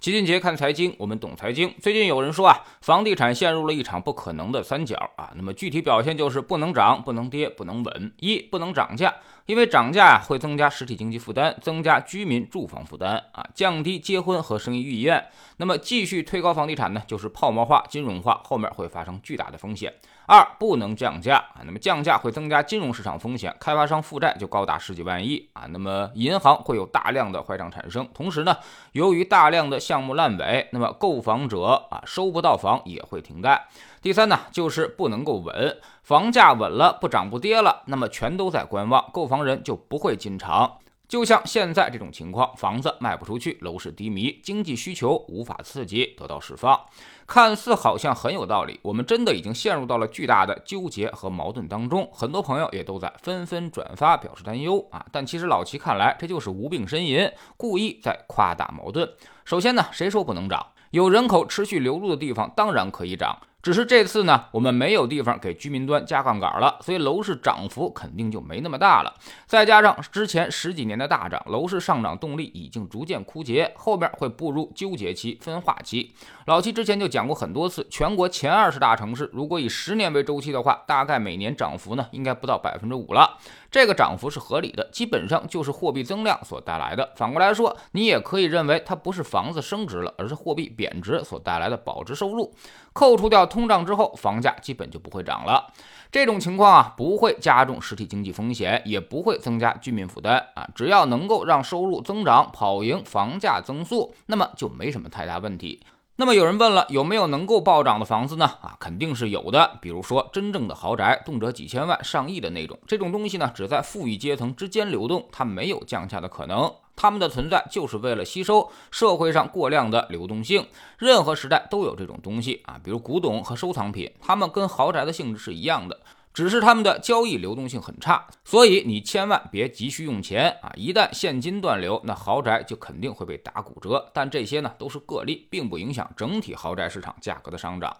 齐俊杰看财经，我们懂财经。最近有人说啊，房地产陷入了一场不可能的三角啊。那么具体表现就是不能涨、不能跌、不能稳。一不能涨价，因为涨价呀会增加实体经济负担，增加居民住房负担啊，降低结婚和生育意愿。那么继续推高房地产呢，就是泡沫化、金融化，后面会发生巨大的风险。二不能降价啊，那么降价会增加金融市场风险，开发商负债就高达十几万亿啊，那么银行会有大量的坏账产生。同时呢，由于大量的项目烂尾，那么购房者啊收不到房也会停贷。第三呢，就是不能够稳，房价稳了不涨不跌了，那么全都在观望，购房人就不会进场。就像现在这种情况，房子卖不出去，楼市低迷，经济需求无法刺激得到释放，看似好像很有道理。我们真的已经陷入到了巨大的纠结和矛盾当中，很多朋友也都在纷纷转发表示担忧啊。但其实老齐看来，这就是无病呻吟，故意在夸大矛盾。首先呢，谁说不能涨？有人口持续流入的地方，当然可以涨。只是这次呢，我们没有地方给居民端加杠杆了，所以楼市涨幅肯定就没那么大了。再加上之前十几年的大涨，楼市上涨动力已经逐渐枯竭，后边会步入纠结期、分化期。老七之前就讲过很多次，全国前二十大城市，如果以十年为周期的话，大概每年涨幅呢，应该不到百分之五了。这个涨幅是合理的，基本上就是货币增量所带来的。反过来说，你也可以认为它不是房子升值了，而是货币贬值所带来的保值收入。扣除掉通胀之后，房价基本就不会涨了。这种情况啊，不会加重实体经济风险，也不会增加居民负担啊。只要能够让收入增长跑赢房价增速，那么就没什么太大问题。那么有人问了，有没有能够暴涨的房子呢？啊，肯定是有的。比如说真正的豪宅，动辄几千万、上亿的那种，这种东西呢，只在富裕阶层之间流动，它没有降价的可能。他们的存在就是为了吸收社会上过量的流动性。任何时代都有这种东西啊，比如古董和收藏品，它们跟豪宅的性质是一样的。只是他们的交易流动性很差，所以你千万别急需用钱啊！一旦现金断流，那豪宅就肯定会被打骨折。但这些呢都是个例，并不影响整体豪宅市场价格的上涨。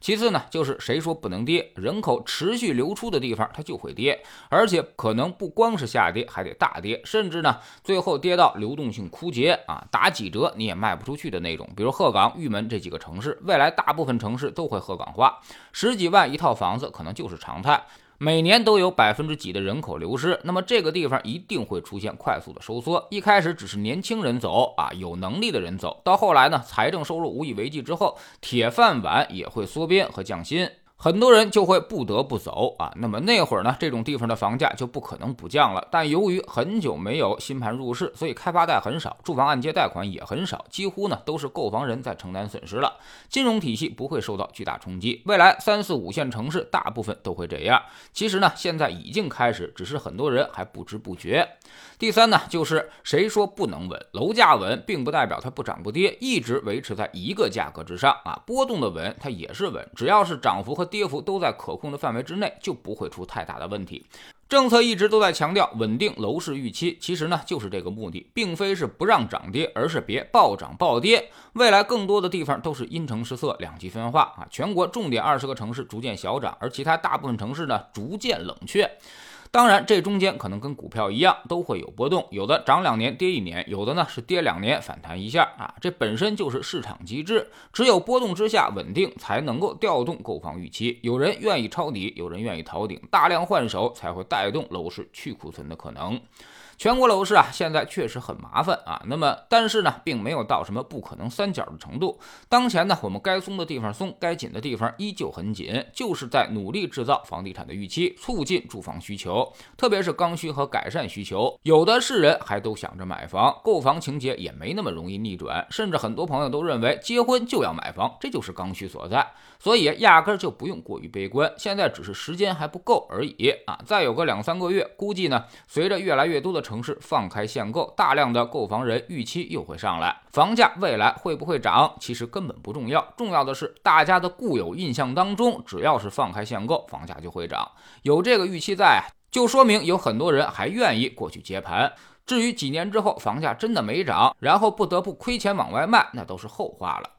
其次呢，就是谁说不能跌？人口持续流出的地方，它就会跌，而且可能不光是下跌，还得大跌，甚至呢最后跌到流动性枯竭啊，打几折你也卖不出去的那种。比如鹤岗、玉门这几个城市，未来大部分城市都会鹤岗化，十几万一套房子可能就是常态。每年都有百分之几的人口流失，那么这个地方一定会出现快速的收缩。一开始只是年轻人走啊，有能力的人走到后来呢，财政收入无以为继之后，铁饭碗也会缩编和降薪。很多人就会不得不走啊，那么那会儿呢，这种地方的房价就不可能不降了。但由于很久没有新盘入市，所以开发贷很少，住房按揭贷款也很少，几乎呢都是购房人在承担损失了。金融体系不会受到巨大冲击，未来三四五线城市大部分都会这样。其实呢，现在已经开始，只是很多人还不知不觉。第三呢，就是谁说不能稳？楼价稳，并不代表它不涨不跌，一直维持在一个价格之上啊，波动的稳，它也是稳，只要是涨幅和。跌幅都在可控的范围之内，就不会出太大的问题。政策一直都在强调稳定楼市预期，其实呢就是这个目的，并非是不让涨跌，而是别暴涨暴跌。未来更多的地方都是因城施策，两极分化啊。全国重点二十个城市逐渐小涨，而其他大部分城市呢逐渐冷却。当然，这中间可能跟股票一样，都会有波动，有的涨两年跌一年，有的呢是跌两年反弹一下啊，这本身就是市场机制。只有波动之下稳定，才能够调动购房预期。有人愿意抄底，有人愿意逃顶，大量换手才会带动楼市去库存的可能。全国楼市啊，现在确实很麻烦啊。那么，但是呢，并没有到什么不可能三角的程度。当前呢，我们该松的地方松，该紧的地方依旧很紧，就是在努力制造房地产的预期，促进住房需求，特别是刚需和改善需求。有的是人还都想着买房，购房情节也没那么容易逆转，甚至很多朋友都认为结婚就要买房，这就是刚需所在。所以压根就不用过于悲观，现在只是时间还不够而已啊。再有个两三个月，估计呢，随着越来越多的城市放开限购，大量的购房人预期又会上来，房价未来会不会涨，其实根本不重要，重要的是大家的固有印象当中，只要是放开限购，房价就会涨。有这个预期在，就说明有很多人还愿意过去接盘。至于几年之后房价真的没涨，然后不得不亏钱往外卖，那都是后话了。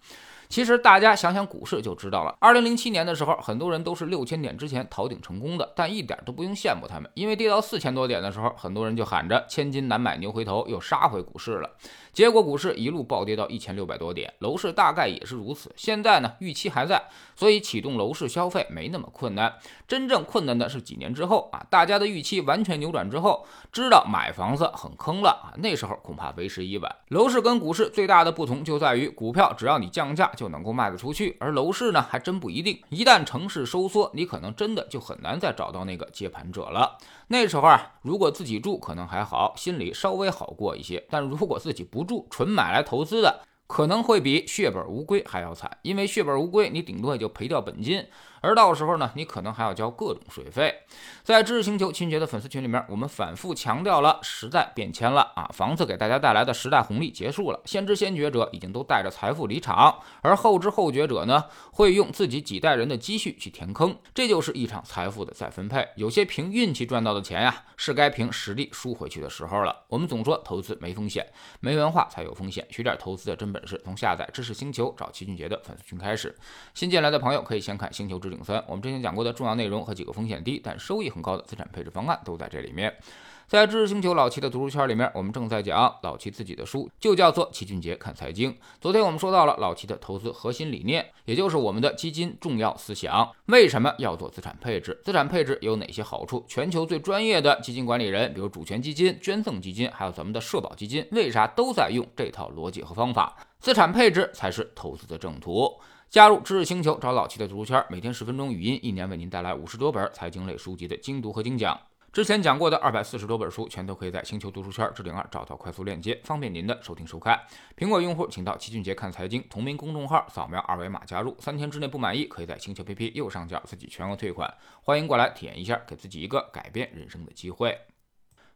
其实大家想想股市就知道了。二零零七年的时候，很多人都是六千点之前逃顶成功的，但一点都不用羡慕他们，因为跌到四千多点的时候，很多人就喊着“千金难买牛回头”，又杀回股市了。结果股市一路暴跌到一千六百多点，楼市大概也是如此。现在呢，预期还在，所以启动楼市消费没那么困难。真正困难的是几年之后啊，大家的预期完全扭转之后，知道买房子很坑了啊，那时候恐怕为时已晚。楼市跟股市最大的不同就在于，股票只要你降价就能够卖得出去，而楼市呢，还真不一定。一旦城市收缩，你可能真的就很难再找到那个接盘者了。那时候啊，如果自己住可能还好，心里稍微好过一些；但如果自己不住，纯买来投资的。可能会比血本无归还要惨，因为血本无归，你顶多也就赔掉本金，而到时候呢，你可能还要交各种税费。在知识星球清洁的粉丝群里面，我们反复强调了时代变迁了啊，房子给大家带来的时代红利结束了，先知先觉者已经都带着财富离场，而后知后觉者呢，会用自己几代人的积蓄去填坑，这就是一场财富的再分配。有些凭运气赚到的钱呀，是该凭实力输回去的时候了。我们总说投资没风险，没文化才有风险，学点投资的真本。事从下载知识星球找齐俊杰的粉丝群开始。新进来的朋友可以先看《星球置顶三》，我们之前讲过的重要内容和几个风险低但收益很高的资产配置方案都在这里面。在知识星球老齐的读书圈里面，我们正在讲老齐自己的书，就叫做《齐俊杰看财经》。昨天我们说到了老齐的投资核心理念，也就是我们的基金重要思想。为什么要做资产配置？资产配置有哪些好处？全球最专业的基金管理人，比如主权基金、捐赠基金，还有咱们的社保基金，为啥都在用这套逻辑和方法？资产配置才是投资的正途。加入知识星球，找老齐的读书圈，每天十分钟语音，一年为您带来五十多本财经类书籍的精读和精讲。之前讲过的二百四十多本书，全都可以在星球读书圈置顶二找到快速链接，方便您的收听收看。苹果用户请到齐俊杰看财经同名公众号，扫描二维码加入，三天之内不满意，可以在星球 APP 右上角自己全额退款。欢迎过来体验一下，给自己一个改变人生的机会。